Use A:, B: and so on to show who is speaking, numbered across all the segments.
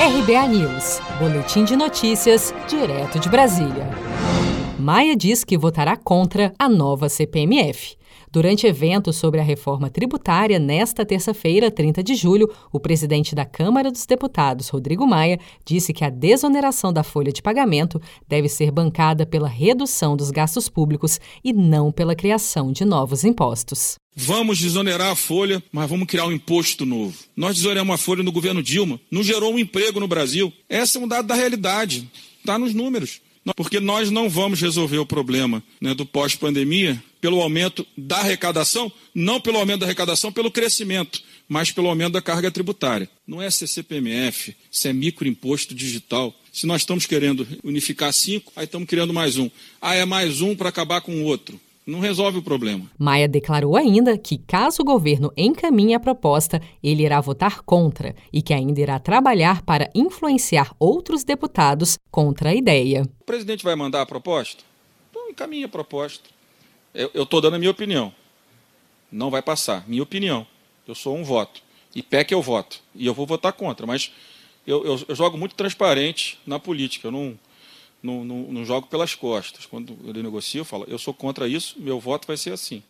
A: RBA News, Boletim de Notícias, direto de Brasília. Maia diz que votará contra a nova CPMF. Durante evento sobre a reforma tributária, nesta terça-feira, 30 de julho, o presidente da Câmara dos Deputados, Rodrigo Maia, disse que a desoneração da folha de pagamento deve ser bancada pela redução dos gastos públicos e não pela criação de novos impostos.
B: Vamos desonerar a folha, mas vamos criar um imposto novo. Nós desoneramos a folha no governo Dilma, não gerou um emprego no Brasil. Esse é um dado da realidade, está nos números. Porque nós não vamos resolver o problema né, do pós-pandemia pelo aumento da arrecadação, não pelo aumento da arrecadação, pelo crescimento, mas pelo aumento da carga tributária. Não é CCPMF, isso é microimposto digital. Se nós estamos querendo unificar cinco, aí estamos criando mais um. Ah, é mais um para acabar com o outro não resolve o problema.
A: Maia declarou ainda que, caso o governo encaminhe a proposta, ele irá votar contra e que ainda irá trabalhar para influenciar outros deputados contra a ideia.
B: O presidente vai mandar a proposta? Então encaminhe a proposta. Eu estou dando a minha opinião. Não vai passar. Minha opinião. Eu sou um voto. E pé que eu voto. E eu vou votar contra. Mas eu, eu, eu jogo muito transparente na política. Eu não, não, não, não, jogo pelas costas. Quando ele negocia, eu falo, eu sou contra isso, meu voto vai ser assim.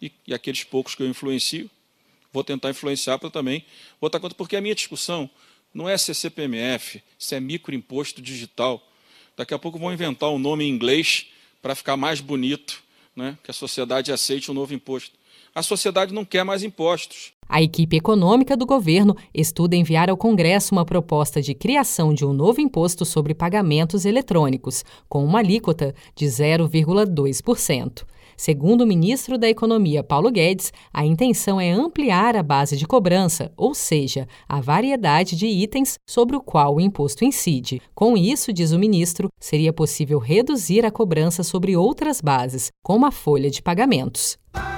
B: E, e aqueles poucos que eu influencio, vou tentar influenciar para também votar contra. Porque a minha discussão não é CCPMF, se é microimposto digital. Daqui a pouco vão inventar um nome em inglês para ficar mais bonito né, que a sociedade aceite o um novo imposto. A sociedade não quer mais impostos.
A: A equipe econômica do governo estuda enviar ao Congresso uma proposta de criação de um novo imposto sobre pagamentos eletrônicos, com uma alíquota de 0,2%. Segundo o ministro da Economia, Paulo Guedes, a intenção é ampliar a base de cobrança, ou seja, a variedade de itens sobre o qual o imposto incide. Com isso, diz o ministro, seria possível reduzir a cobrança sobre outras bases, como a folha de pagamentos.